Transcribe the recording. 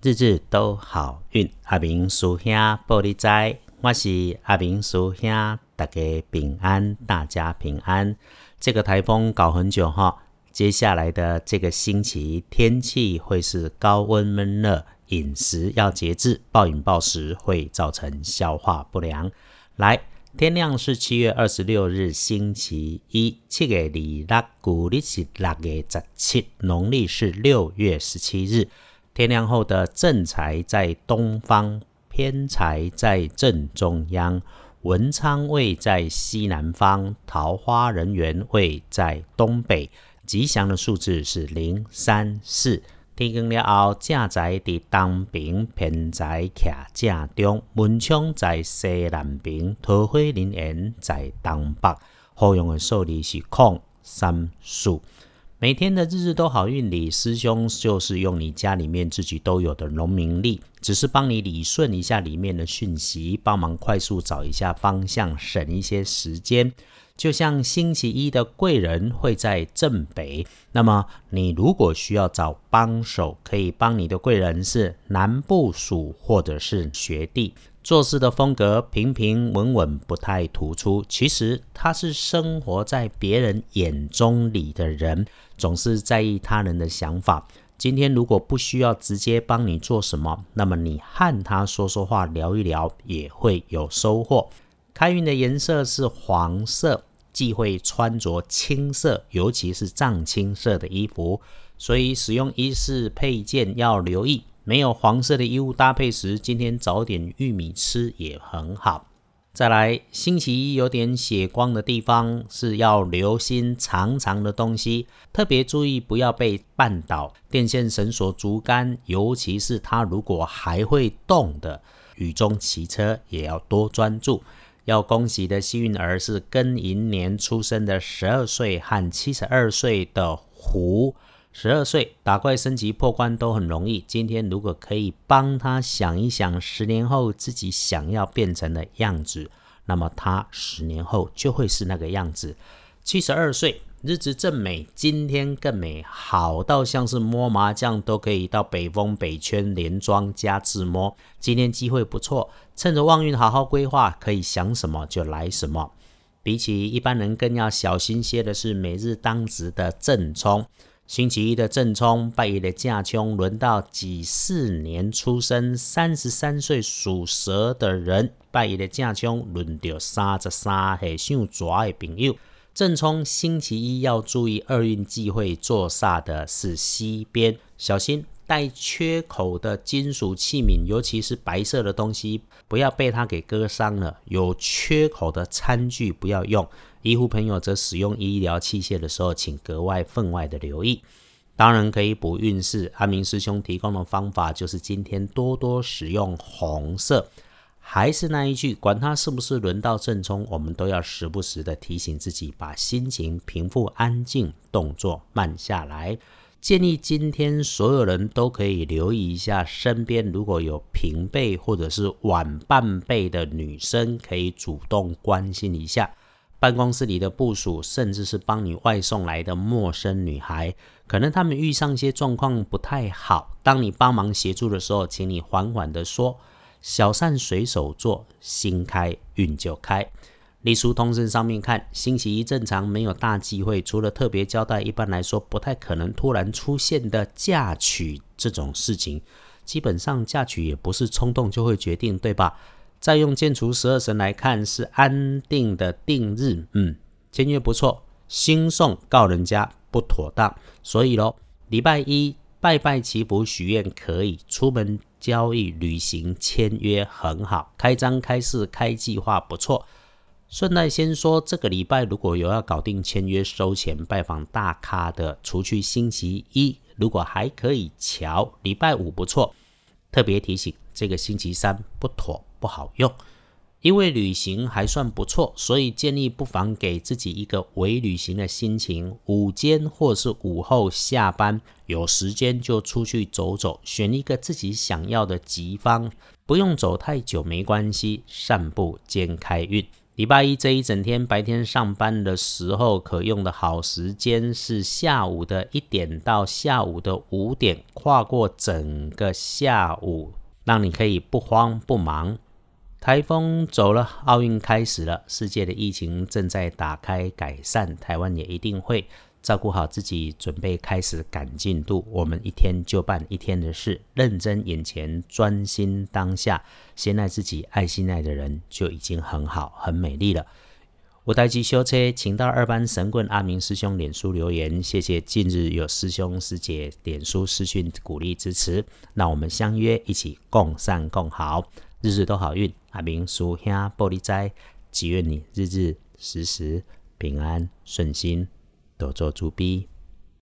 日日都好运。阿明叔兄玻璃仔，我是阿明叔兄，大家平安，大家平安。这个台风搞很久哈，接下来的这个星期天气会是高温闷热，饮食要节制，暴饮暴食会造成消化不良。来。天亮是七月二十六日星期一，七月二六，古历是六月十七，农历是六月十七日。天亮后的正财在东方，偏财在正中央，文昌位在西南方，桃花人缘位在东北。吉祥的数字是零、三、四。天光了后，正在伫东边，偏在徛正中，门窗在西南边，桃花人缘在东北。好用的数字是空三数。每天的日日都好运里，师兄就是用你家里面自己都有的农民力，只是帮你理顺一下里面的讯息，帮忙快速找一下方向，省一些时间。就像星期一的贵人会在正北，那么你如果需要找帮手，可以帮你的贵人是男部属或者是学弟。做事的风格平平稳稳，不太突出。其实他是生活在别人眼中里的人，总是在意他人的想法。今天如果不需要直接帮你做什么，那么你和他说说话，聊一聊，也会有收获。开运的颜色是黄色。忌讳穿着青色，尤其是藏青色的衣服，所以使用衣饰配件要留意。没有黄色的衣物搭配时，今天找点玉米吃也很好。再来，星期一有点血光的地方是要留心长长的东西，特别注意不要被绊倒。电线、绳索、竹竿，尤其是它如果还会动的，雨中骑车也要多专注。要恭喜的幸运儿是庚寅年出生的十二岁和七十二岁的虎。十二岁打怪升级破关都很容易。今天如果可以帮他想一想十年后自己想要变成的样子，那么他十年后就会是那个样子。七十二岁。日子正美，今天更美好到像是摸麻将都可以到北风北圈连庄加自摸。今天机会不错，趁着旺运好好规划，可以想什么就来什么。比起一般人更要小心些的是每日当值的正冲。星期一的正冲，拜一的驾冲，轮到己巳年出生三十三岁属蛇的人，拜一的驾冲，轮到三十三岁姓蛇的朋友。正冲星期一要注意二运忌讳坐煞的是西边，小心带缺口的金属器皿，尤其是白色的东西，不要被它给割伤了。有缺口的餐具不要用。医护朋友则使用医疗器械的时候，请格外分外的留意。当然可以补运势，阿明师兄提供的方法就是今天多多使用红色。还是那一句，管他是不是轮到正冲，我们都要时不时的提醒自己，把心情平复、安静，动作慢下来。建议今天所有人都可以留意一下，身边如果有平辈或者是晚半辈的女生，可以主动关心一下。办公室里的部署，甚至是帮你外送来的陌生女孩，可能他们遇上一些状况不太好。当你帮忙协助的时候，请你缓缓的说。小善随手做，心开运就开。隶书通身上面看，星期一正常，没有大忌讳。除了特别交代，一般来说不太可能突然出现的嫁娶这种事情。基本上嫁娶也不是冲动就会决定，对吧？再用建除十二神来看，是安定的定日。嗯，签约不错，新送告人家不妥当。所以咯，礼拜一拜拜祈福许愿可以，出门。交易、旅行、签约很好，开张、开市、开计划不错。顺带先说，这个礼拜如果有要搞定签约、收钱、拜访大咖的，除去星期一，如果还可以瞧，礼拜五不错。特别提醒，这个星期三不妥，不好用。因为旅行还算不错，所以建议不妨给自己一个伪旅行的心情。午间或是午后下班有时间就出去走走，选一个自己想要的吉方，不用走太久没关系。散步兼开运，礼拜一这一整天白天上班的时候，可用的好时间是下午的一点到下午的五点，跨过整个下午，让你可以不慌不忙。台风走了，奥运开始了，世界的疫情正在打开改善，台湾也一定会。照顾好自己，准备开始赶进度。我们一天就办一天的事，认真眼前，专心当下，先爱自己，爱心爱的人，就已经很好，很美丽了。我带机修车，请到二班神棍阿明师兄脸书留言，谢谢近日有师兄师姐脸书私讯鼓励支持，那我们相约一起共善共好，日日都好运。阿明叔兄玻璃斋，祈愿你日日时时平安顺心。多做主笔。